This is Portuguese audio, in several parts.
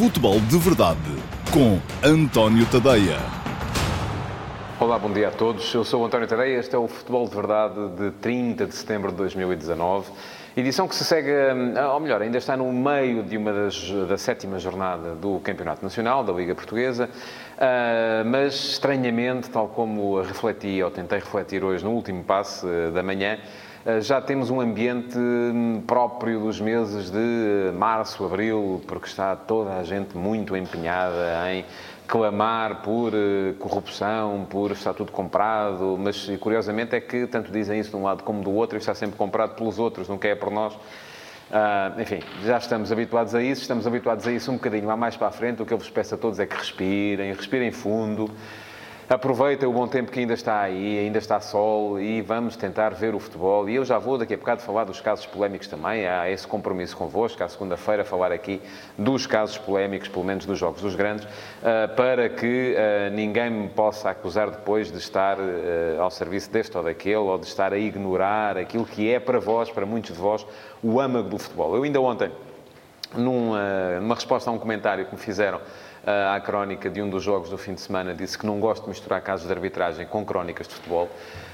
Futebol de Verdade com António Tadeia. Olá, bom dia a todos. Eu sou António Tadeia. Este é o Futebol de Verdade de 30 de setembro de 2019. Edição que se segue, hum, ou melhor, ainda está no meio de uma das, da sétima jornada do Campeonato Nacional, da Liga Portuguesa, uh, mas estranhamente, tal como refleti, ou tentei refletir hoje no último passe uh, da manhã, já temos um ambiente hum, próprio dos meses de março, abril, porque está toda a gente muito empenhada em clamar por uh, corrupção, por estar tudo comprado, mas curiosamente é que tanto dizem isso de um lado como do outro, e está sempre comprado pelos outros, nunca é por nós. Uh, enfim, já estamos habituados a isso, estamos habituados a isso um bocadinho lá mais para a frente. O que eu vos peço a todos é que respirem, respirem fundo aproveitem o bom tempo que ainda está aí, ainda está sol e vamos tentar ver o futebol. E eu já vou daqui a bocado falar dos casos polémicos também. Há esse compromisso convosco, à segunda-feira, falar aqui dos casos polémicos, pelo menos dos jogos dos grandes, eh, para que eh, ninguém me possa acusar depois de estar eh, ao serviço deste ou daquele ou de estar a ignorar aquilo que é para vós, para muitos de vós, o âmago do futebol. Eu ainda ontem, numa resposta a um comentário que me fizeram à crónica de um dos jogos do fim de semana, disse que não gosto de misturar casos de arbitragem com crónicas de futebol.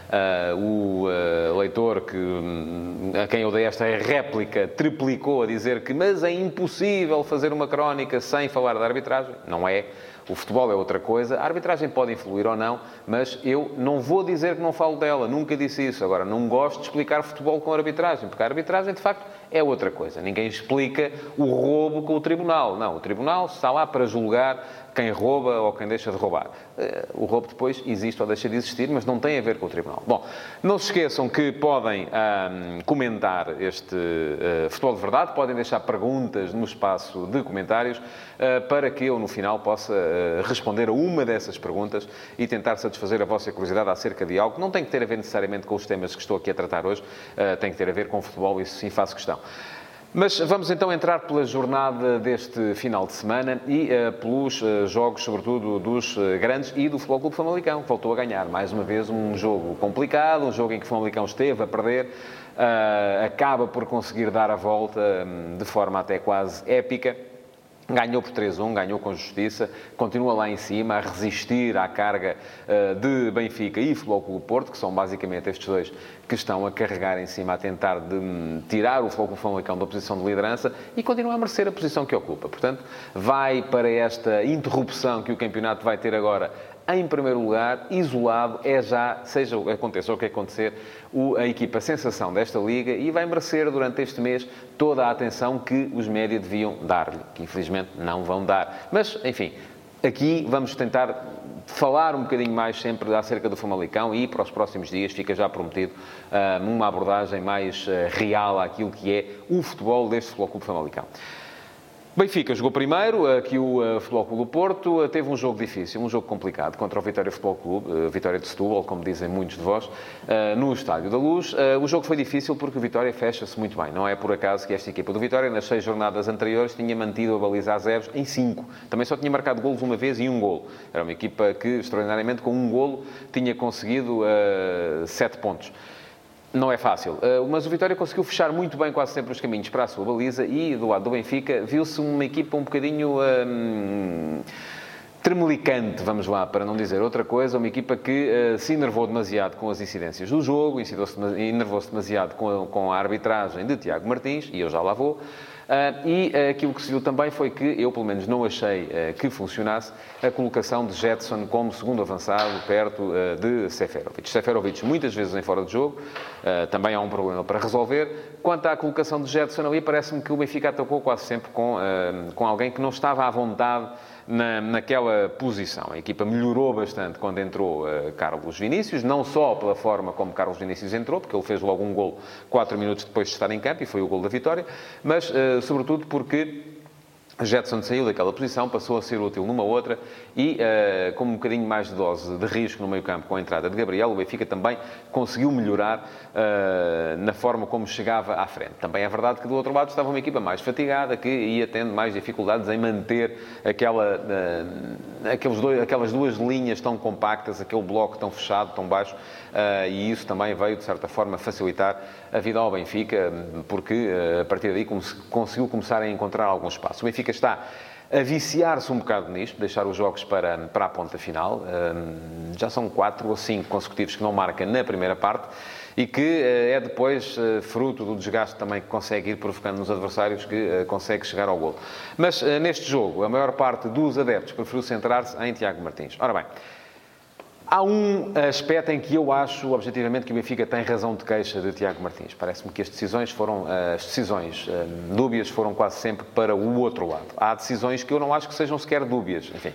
Uh, o uh, leitor que, hum, a quem eu dei esta réplica triplicou a dizer que mas é impossível fazer uma crónica sem falar da arbitragem. Não é. O futebol é outra coisa. A arbitragem pode influir ou não, mas eu não vou dizer que não falo dela. Nunca disse isso. Agora, não gosto de explicar futebol com arbitragem, porque a arbitragem, de facto, é outra coisa. Ninguém explica o roubo com o tribunal. Não, o tribunal está lá para julgar quem rouba ou quem deixa de roubar. Eh, o roubo depois existe ou deixa de existir, mas não tem a ver com o tribunal. Bom, não se esqueçam que podem comentar este uh, Futebol de Verdade, podem deixar perguntas no espaço de comentários uh, para que eu, no final, possa uh, responder a uma dessas perguntas e tentar satisfazer a vossa curiosidade acerca de algo que não tem que ter a ver necessariamente com os temas que estou aqui a tratar hoje, tem que ter a ver com futebol, isso sim faço questão. Mas vamos então entrar pela jornada deste final de semana e uh, pelos uh, jogos, sobretudo dos uh, grandes e do Futebol Clube Famalicão, que voltou a ganhar. Mais uma vez um jogo complicado, um jogo em que o Famalicão esteve a perder, acaba por conseguir dar a volta um, de forma até quase épica. Ganhou por 3-1, ganhou com justiça, continua lá em cima a resistir à carga uh, de Benfica e Futebol Clube Porto, que são basicamente estes dois que estão a carregar em cima, a tentar de, um, tirar o Futebol Clube Famalicão da posição de liderança e continua a merecer a posição que ocupa. Portanto, vai para esta interrupção que o campeonato vai ter agora em primeiro lugar, isolado, é já, seja aconteça o que acontecer, a equipa sensação desta Liga e vai merecer durante este mês toda a atenção que os média deviam dar-lhe, que infelizmente não vão dar. Mas, enfim, aqui vamos tentar falar um bocadinho mais sempre acerca do Famalicão e para os próximos dias fica já prometido uh, uma abordagem mais uh, real àquilo que é o futebol deste Futebol Clube Famalicão. Benfica jogou primeiro, aqui o uh, Futebol Clube do Porto uh, teve um jogo difícil, um jogo complicado contra o Vitória Futebol Clube, uh, Vitória de Setúbal, como dizem muitos de vós, no Estádio da Luz. o jogo foi difícil porque o Vitória fecha-se muito bem. Não é por acaso que esta equipa do Vitória, nas seis jornadas anteriores, tinha mantido a baliza a zeros em cinco. Também só tinha marcado golos uma vez e um golo. Era uma equipa que, extraordinariamente, com um golo, tinha conseguido sete pontos. Não é fácil, eh, mas o Vitória conseguiu fechar muito bem quase sempre os caminhos para a sua baliza e do lado do Benfica viu-se uma equipa um bocadinho hum, tremelicante, vamos lá, para não dizer outra coisa, uma equipa que uh, se enervou demasiado com as incidências do jogo, enervou-se demasiado com a, com a arbitragem de Tiago Martins, e eu já lá vou. Uh, e aquilo que se viu também foi que eu, pelo menos, não achei uh, que funcionasse a colocação de Jetson como segundo avançado perto de Seferovic. Seferovic muitas vezes em fora de jogo, também há um problema para resolver. Quanto à colocação de Jetson ali, parece-me que o Benfica atacou quase sempre com, com alguém que não estava à vontade na, naquela posição. A equipa melhorou bastante quando entrou uh, Carlos Vinícius, não só pela forma como Carlos Vinícius entrou, porque ele fez logo um gol quatro minutos depois de estar em campo e foi o gol da vitória, mas uh, sobretudo porque Jetson saiu daquela posição, passou a ser útil numa outra e, uh, com um bocadinho mais de dose de risco no meio-campo com a entrada de Gabriel, o Benfica também conseguiu melhorar uh, na forma como chegava à frente. Também é verdade que do outro lado estava uma equipa mais fatigada, que ia tendo mais dificuldades em manter aquela, uh, aqueles dois, aquelas duas linhas tão compactas, aquele bloco tão fechado, tão baixo, e isso também veio, de certa forma, facilitar a vida ao Benfica, porque a partir daí conseguiu começar a encontrar algum espaço. O Benfica está a viciar-se um bocado nisto, deixar os jogos para, para a ponta final. Um, já são quatro ou cinco consecutivos que não marca na primeira parte e que uh, é depois fruto do desgaste também que consegue ir provocando nos adversários que consegue chegar ao gol. Mas neste jogo, a maior parte dos adeptos preferiu centrar-se em Tiago Martins. Ora bem, Há um aspecto em que eu acho, objetivamente, que o Benfica tem razão de queixa de Tiago Martins. Parece-me que as decisões foram, as decisões dúbias foram quase sempre para o outro lado. Há decisões que eu não acho que sejam sequer dúbias. Enfim,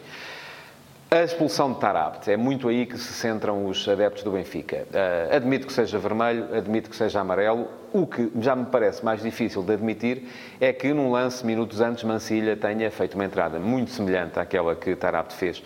a expulsão de Tarabt, é muito aí que se centram os adeptos do Benfica. Uh, admito que seja vermelho, admito que seja amarelo. O que já me parece mais difícil de admitir é que num lance, minutos antes, Mancilha tenha feito uma entrada muito semelhante àquela que Tarabt fez.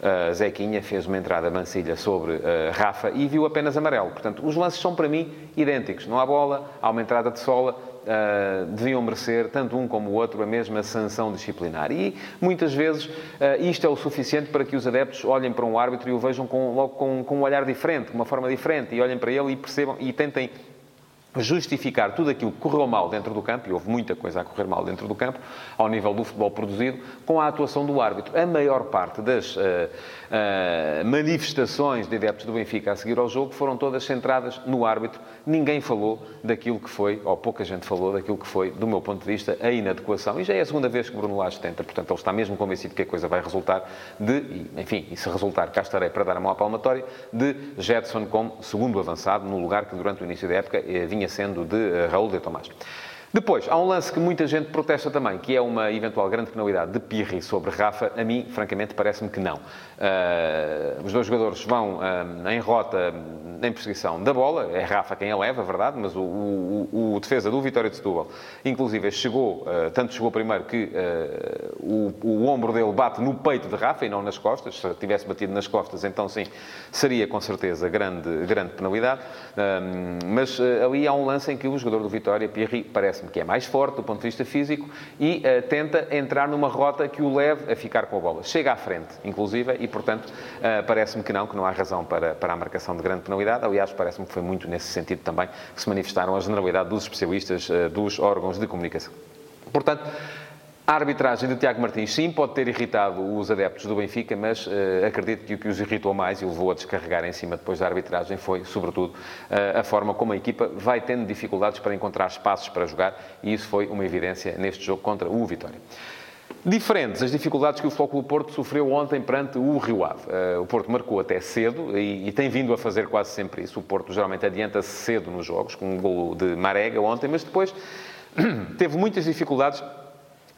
Uh, Zequinha fez uma entrada Mancilha sobre uh, Rafa e viu apenas amarelo. Portanto, os lances são para mim idênticos. Não há bola, há uma entrada de sola, uh, deviam merecer, tanto um como o outro, a mesma sanção disciplinar. E, muitas vezes, uh, isto é o suficiente para que os adeptos olhem para um árbitro e o vejam com, logo com, com um olhar diferente, com uma forma diferente, e olhem para ele e percebam e tentem justificar tudo aquilo que correu mal dentro do campo, e houve muita coisa a correr mal dentro do campo, ao nível do futebol produzido, com a atuação do árbitro. A maior parte das uh, uh, manifestações de adeptos do Benfica a seguir ao jogo foram todas centradas no árbitro. Ninguém falou daquilo que foi, ou pouca gente falou daquilo que foi, do meu ponto de vista, a inadequação. E já é a segunda vez que Bruno Lage tenta, portanto, ele está mesmo convencido que a coisa vai resultar de, enfim, e se resultar, cá estarei para dar a mão à palmatória, de Jetson como segundo avançado, no lugar que durante o início da época eh, vinha vinha sendo de uh, Raul de Tomás. Depois, há um lance que muita gente protesta também, que é uma eventual grande penalidade de Pirri sobre Rafa. A mim, francamente, parece-me que não. Uh, os dois jogadores vão uh, em rota, em perseguição da bola. É Rafa quem a leva, verdade, mas o, o, o defesa do Vitória de Setúbal, inclusive, chegou, uh, tanto chegou primeiro que o, o, ombro dele bate no peito de Rafa e não nas costas. Se tivesse batido nas costas, então sim, seria com certeza grande, grande penalidade. mas ali há um lance em que o jogador do Vitória, Pirri, parece parece-me que é mais forte do ponto de vista físico e uh, tenta entrar numa rota que o leve a ficar com a bola. Chega à frente, inclusive, e, portanto, uh, parece-me que não, que não há razão para, para a marcação de grande penalidade. Aliás, parece-me que foi muito nesse sentido também que se manifestaram a generalidade dos especialistas uh, dos órgãos de comunicação. Portanto, a arbitragem de Tiago Martins, sim, pode ter irritado os adeptos do Benfica, mas uh, acredito que o que os irritou mais e levou a descarregar em cima depois da arbitragem foi, sobretudo, uh, a forma como a equipa vai tendo dificuldades para encontrar espaços para jogar e isso foi uma evidência neste jogo contra o Vitória. Diferentes as dificuldades que o Futebol Porto sofreu ontem perante o Rio Ave. Uh, o Porto marcou até cedo e, e, tem vindo a fazer quase sempre isso. O Porto geralmente adianta-se cedo nos jogos, com um gol de Marega ontem, mas depois teve muitas dificuldades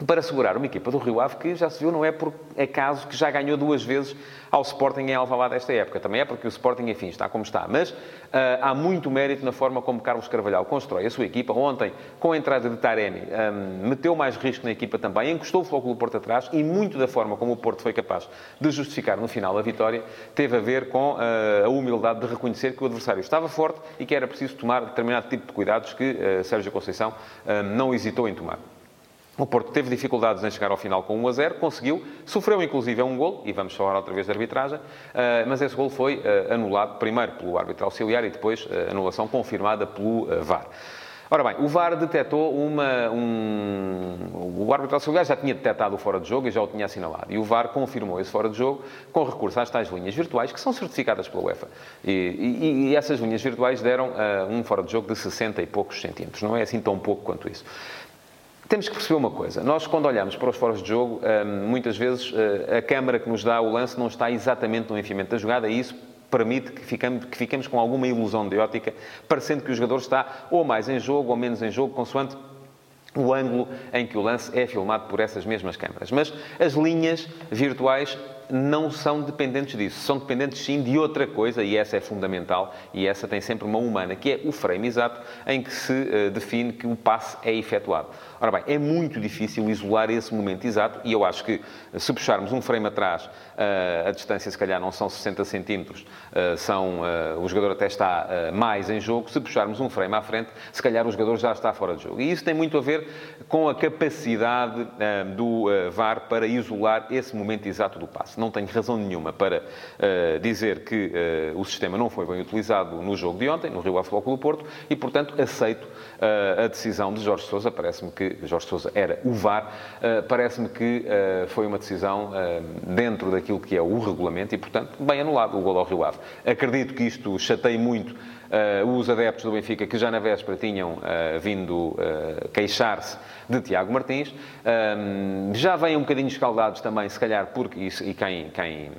para segurar uma equipa do Rio Ave que já se viu, não é por acaso que já ganhou duas vezes ao Sporting em Alvalade esta época. Também é porque o Sporting, enfim, está como está. Mas uh, há muito mérito na forma como Carlos Carvalhal constrói a sua equipa. Ontem, com a entrada de Taremi, um, meteu mais risco na equipa também, encostou o do Porto atrás e muito da forma como o Porto foi capaz de justificar no final a vitória teve a ver com uh, a humildade de reconhecer que o adversário estava forte e que era preciso tomar determinado tipo de cuidados que uh, Sérgio Conceição não hesitou em tomar. O Porto teve dificuldades em chegar ao final com 1 a 0, conseguiu, sofreu inclusive um gol, e vamos falar outra vez de arbitragem, eh, mas esse gol foi eh, anulado primeiro pelo árbitro auxiliar e depois eh, anulação confirmada pelo VAR. Ora bem, o VAR detectou uma. Um... O árbitro auxiliar já tinha detectado o fora de jogo e já o tinha assinalado. E o VAR confirmou esse fora de jogo com recurso às tais linhas virtuais que são certificadas pela UEFA. E, e, e essas linhas virtuais deram uh, um fora de jogo de 60 e poucos centímetros. Não é assim tão pouco quanto isso. Temos que perceber uma coisa. Nós, quando olhamos para os foros de jogo, hum, muitas vezes eh, a câmara que nos dá o lance não está exatamente no enfiamento da jogada e isso permite que fiquemos, que fiquemos com alguma ilusão de ótica, parecendo que o jogador está ou mais em jogo ou menos em jogo, consoante o ângulo em que o lance é filmado por essas mesmas câmaras. Mas as linhas virtuais não são dependentes disso. São dependentes, sim, de outra coisa, e essa é fundamental, e essa tem sempre uma humana, que é o frame exato em que se uh, define que o passe é efetuado. Ora bem, é muito difícil isolar esse momento exato, e eu acho que se puxarmos um frame atrás, uh, a distância se calhar não são 60 centímetros, são, o jogador até está mais em jogo. Se puxarmos um frame à frente, se calhar o jogador já está fora de jogo. E isso tem muito a ver com a capacidade do VAR para isolar esse momento exato do passe não tenho razão nenhuma para uh, dizer que uh, o sistema não foi bem utilizado no jogo de ontem, no Rio Ave Clube Porto, e, portanto, aceito uh, a decisão de Jorge Sousa. Parece-me que que Jorge Sousa era o VAR, parece-me que foi uma decisão dentro daquilo que é o regulamento e, portanto, bem anulado o gol ao Rio Ave. Acredito que isto chateie muito Uh, os adeptos do Benfica que já na véspera tinham uh, vindo uh, queixar-se de Tiago Martins. já vêm um bocadinho escaldados também, se calhar, porque, e, e quem, quem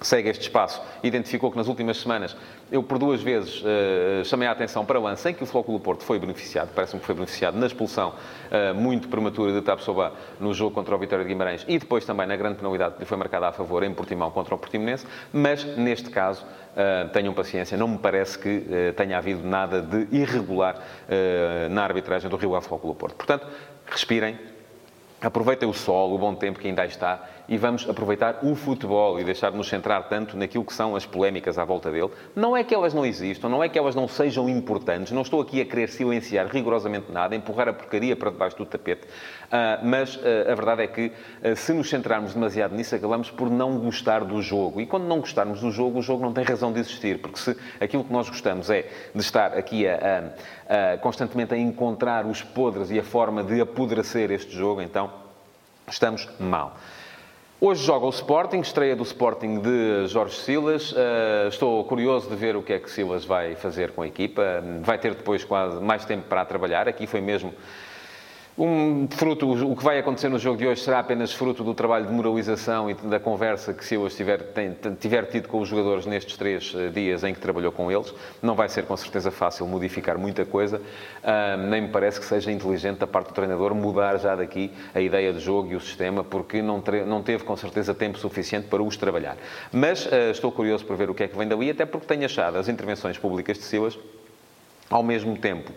segue este espaço, identificou que nas últimas semanas eu por duas vezes uh, chamei a atenção para o lance em que o Flóculo Porto foi beneficiado, parece-me que foi beneficiado na expulsão uh, muito prematura de Tapsoba no jogo contra o Vitória de Guimarães e depois também na grande penalidade que lhe foi marcada a favor em Portimão contra o Portimonense, mas neste caso uh, tenham paciência, não me parece que tenha havido nada de irregular na arbitragem do Rio Flóculo Porto. Portanto, respirem, aproveitem o sol, o bom tempo que ainda está e vamos aproveitar o futebol e deixar de nos centrar tanto naquilo que são as polémicas à volta dele. Não é que elas não existam, não é que elas não sejam importantes, não estou aqui a querer silenciar rigorosamente nada, empurrar a porcaria para debaixo do tapete, ah, mas ah, a verdade é que ah, se nos centrarmos demasiado nisso, acabamos por não gostar do jogo. E quando não gostarmos do jogo, o jogo não tem razão de existir, porque se aquilo que nós gostamos é de estar aqui a, a, a constantemente a encontrar os podres e a forma de apodrecer este jogo, então estamos mal. Hoje joga o Sporting, estreia do Sporting de Jorge Silas. Uh, estou curioso de ver o que é que Silas vai fazer com a equipa. Vai ter depois quase mais tempo para trabalhar. Aqui foi mesmo um fruto, o que vai acontecer no jogo de hoje será apenas fruto do trabalho de moralização e da conversa que Silas tiver, tem, tiver tido com os jogadores nestes três eh, dias em que trabalhou com eles. Não vai ser com certeza fácil modificar muita coisa, uh, nem me parece que seja inteligente da parte do treinador mudar já daqui a ideia de jogo e o sistema, porque não, não teve com certeza tempo suficiente para os trabalhar. Mas uh, estou curioso para ver o que é que vem dali, até porque tenho achado as intervenções públicas de Silas ao mesmo tempo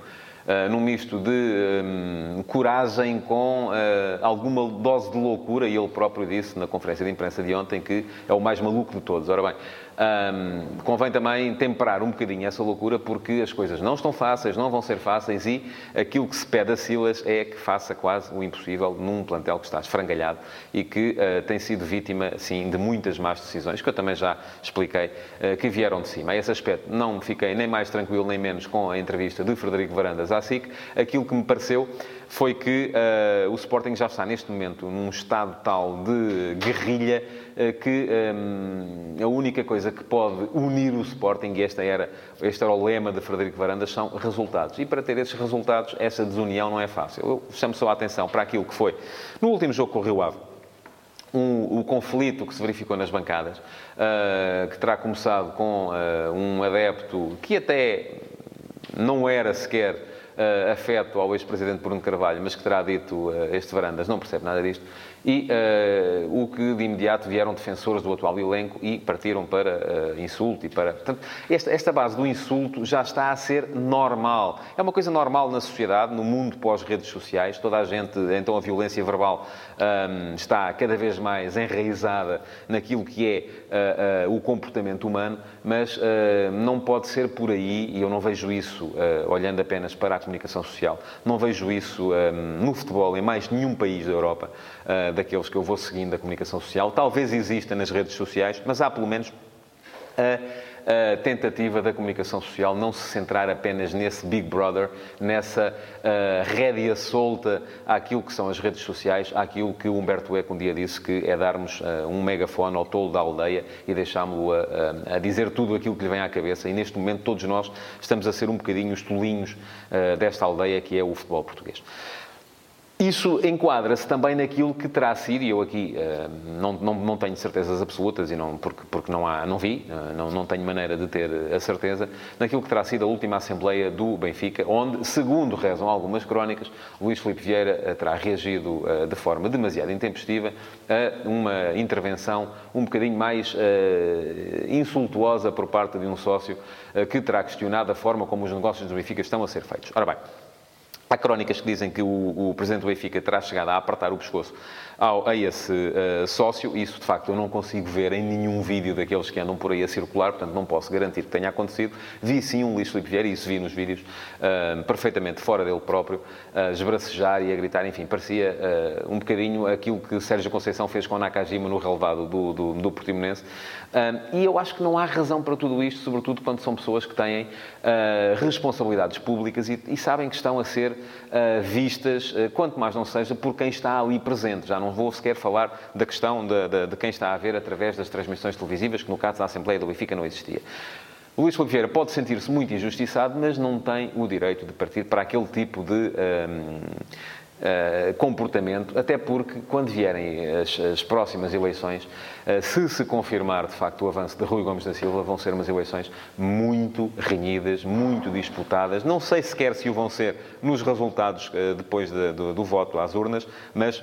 uh, num misto de um, coragem com uh, alguma dose de loucura, e ele próprio disse na conferência de imprensa de ontem que é o mais maluco de todos. Ora bem, um, convém também temperar um bocadinho essa loucura, porque as coisas não estão fáceis, não vão ser fáceis e aquilo que se pede a Silas é que faça quase o impossível num plantel que está esfrangalhado e que uh, tem sido vítima, sim, de muitas más decisões, que eu também já expliquei, uh, que vieram de cima. A esse aspecto não fiquei nem mais tranquilo nem menos com a entrevista de Frederico Varandas à SIC. Aquilo que me pareceu foi que uh, o Sporting já está neste momento num estado tal de guerrilha uh, que um, a única coisa que pode unir o Sporting, e este era, este era o lema de Frederico Varandas, são resultados. E para ter esses resultados, essa desunião não é fácil. Eu chamo só a atenção para aquilo que foi no último jogo com o Rio Ave. Um, o conflito que se verificou nas bancadas, uh, que terá começado com um adepto que até não era sequer uh, afeto ao ex-presidente Bruno Carvalho, mas que terá dito uh, este Varandas, não percebe nada disto, e uh, o que de imediato vieram defensores do atual elenco e partiram para uh, insulto e para... Portanto, esta, esta, base do insulto já está a ser normal. É uma coisa normal na sociedade, no mundo pós-redes sociais. Toda a gente, então a violência verbal um, está cada vez mais enraizada naquilo que é o comportamento humano, mas não pode ser por aí, e eu não vejo isso olhando apenas para a comunicação social, não vejo isso um, no futebol em mais nenhum país da Europa, daqueles que eu vou seguindo da comunicação social. Talvez exista nas redes sociais, mas há pelo menos a, a tentativa da comunicação social não se centrar apenas nesse Big Brother, nessa uh, rédea solta àquilo que são as redes sociais, àquilo que o Humberto Eco um dia disse que é darmos um megafone ao tolo da aldeia e deixámo-lo a, a, dizer tudo aquilo que lhe vem à cabeça. E neste momento todos nós estamos a ser um bocadinho os tolinhos desta aldeia que é o futebol português. Isso enquadra-se também naquilo que terá sido, e eu aqui uh, não, não, não, tenho certezas absolutas, e não, porque, porque não, há, não vi, uh, não, não tenho maneira de ter a certeza, naquilo que terá sido a última Assembleia do Benfica, onde, segundo rezam algumas crónicas, Luís Filipe Vieira uh, terá reagido de forma demasiado intempestiva a uma intervenção um bocadinho mais insultuosa por parte de um sócio que terá questionado a forma como os negócios do Benfica estão a ser feitos. Ora bem, Há crónicas que dizem que o, o, presidente do Benfica terá chegado a apertar o pescoço ao, a esse uh, sócio. Isso, de facto, eu não consigo ver em nenhum vídeo daqueles que andam por aí a circular, portanto, não posso garantir que tenha acontecido. Vi sim um Luís Filipe Vieira, e isso vi nos vídeos, uh, perfeitamente fora dele próprio, uh, esbracejar e a gritar, enfim, parecia uh, um bocadinho aquilo que Sérgio Conceição fez com Nakajima no relevado do, do, do Portimonense. e eu acho que não há razão para tudo isto, sobretudo quando são pessoas que têm responsabilidades públicas e, e, sabem que estão a ser vistas, quanto mais não seja, por quem está ali presente. Já não vou sequer falar da questão de, de, de quem está a ver através das transmissões televisivas, que no caso da Assembleia do Benfica não existia. Luís Filipe Vieira pode sentir-se muito injustiçado, mas não tem o direito de partir para aquele tipo de um, uh, comportamento, até porque, quando vierem as, as próximas eleições, uh, se se confirmar, de facto, o avanço de Rui Gomes da Silva, vão ser umas eleições muito renhidas, muito disputadas. Não sei sequer se o vão ser nos resultados uh, depois de, do voto às urnas, mas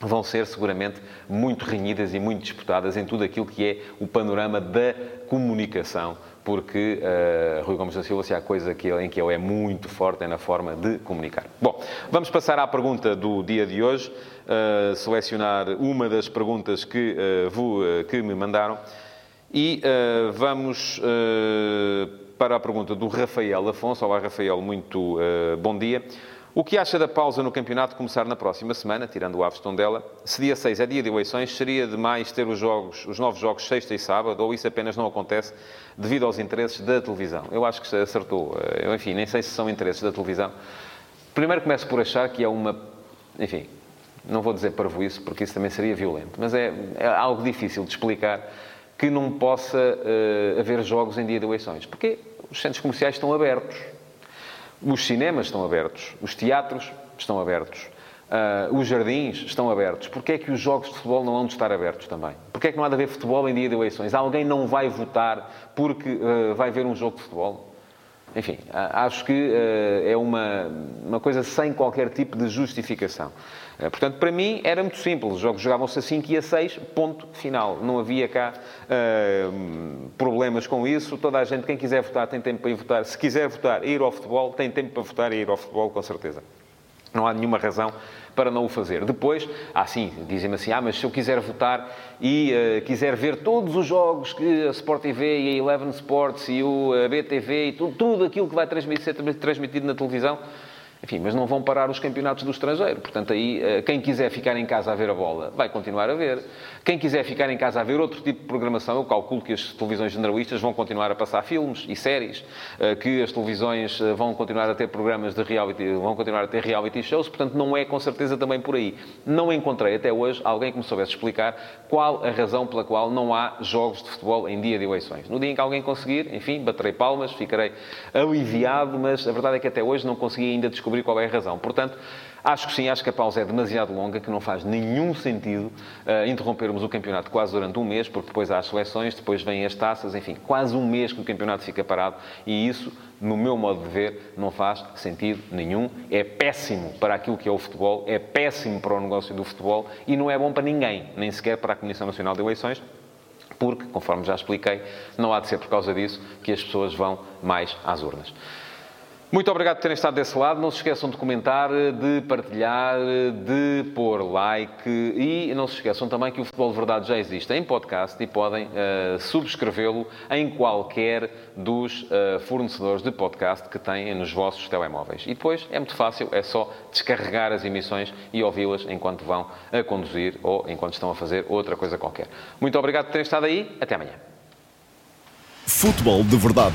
vão ser seguramente muito renhidas e muito disputadas em tudo aquilo que é o panorama da comunicação porque uh, Rui Gomes da Silva, se há coisa que ele, em que ele é muito forte, é na forma de comunicar. Bom, vamos passar à pergunta do dia de hoje, uh, selecionar uma das perguntas que, uh, vou, que me mandaram e vamos para a pergunta do Rafael Afonso. Olá, Rafael, muito bom dia. O que acha da pausa no campeonato começar na próxima semana, tirando o Aves dela? Se dia 6 é dia de eleições, seria demais ter os, jogos, os novos jogos sexta e sábado, ou isso apenas não acontece devido aos interesses da televisão? Eu acho que acertou. Eu, enfim, nem sei se são interesses da televisão. Primeiro começo por achar que é uma... Enfim, não vou dizer isso, porque isso também seria violento, mas é, é algo difícil de explicar que não possa uh, haver jogos em dia de eleições. Porque os centros comerciais estão abertos os cinemas estão abertos, os teatros estão abertos, uh, os jardins estão abertos. Porquê é que os jogos de futebol não vão de estar abertos também? Porquê é que não há de haver futebol em dia de eleições? Alguém não vai votar porque uh, vai ver um jogo de futebol? Enfim, acho que uh, é uma, uma coisa sem qualquer tipo de justificação. Eh, portanto, para mim era muito simples. Os jogos jogavam-se a 5 e a 6, ponto final. Não havia cá uh, problemas com isso. Toda a gente, quem quiser votar, tem tempo para ir votar. Se quiser votar e ir ao futebol, tem tempo para votar e ir ao futebol, com certeza. Não há nenhuma razão para não o fazer. Depois, ah, dizem-me assim, ah, mas se eu quiser votar e uh, quiser ver todos os jogos que a Sport TV e a Eleven Sports e o BTV e tudo, tudo aquilo que vai transmitir, ser transmitido na televisão, enfim, mas não vão parar os campeonatos do estrangeiro. Portanto, aí, eh, quem quiser ficar em casa a ver a bola, vai continuar a ver. Quem quiser ficar em casa a ver outro tipo de programação, eu calculo que as televisões generalistas vão continuar a passar filmes e séries, eh, que as televisões eh, vão continuar a ter programas de reality, vão continuar a ter reality shows, portanto, não é com certeza também por aí. Não encontrei até hoje alguém que me soubesse explicar qual a razão pela qual não há jogos de futebol em dia de eleições. No dia em que alguém conseguir, enfim, baterei palmas, ficarei aliviado, mas a verdade é que até hoje não consegui ainda descobrir descobrir qual é a razão. Portanto, acho que sim, acho que a pausa é demasiado longa, que não faz nenhum sentido uh, interrompermos o campeonato quase durante um mês, porque depois há as seleções, depois vêm as taças, enfim, quase um mês que o campeonato fica parado e isso, no meu modo de ver, não faz sentido nenhum. É péssimo para aquilo que é o futebol, é péssimo para o negócio do futebol e não é bom para ninguém, nem sequer para a Comissão Nacional de Eleições, porque, conforme já expliquei, não há de ser por causa disso que as pessoas vão mais às urnas. Muito obrigado por terem estado desse lado. Não se esqueçam de comentar, de partilhar, de pôr like e não se esqueçam também que o Futebol de Verdade já existe em podcast e podem uh, subscrevê-lo em qualquer dos uh, fornecedores de podcast que têm nos vossos telemóveis. E depois é muito fácil, é só descarregar as emissões e ouvi-las enquanto vão a conduzir ou enquanto estão a fazer outra coisa qualquer. Muito obrigado por terem estado aí. Até amanhã. Futebol de Verdade,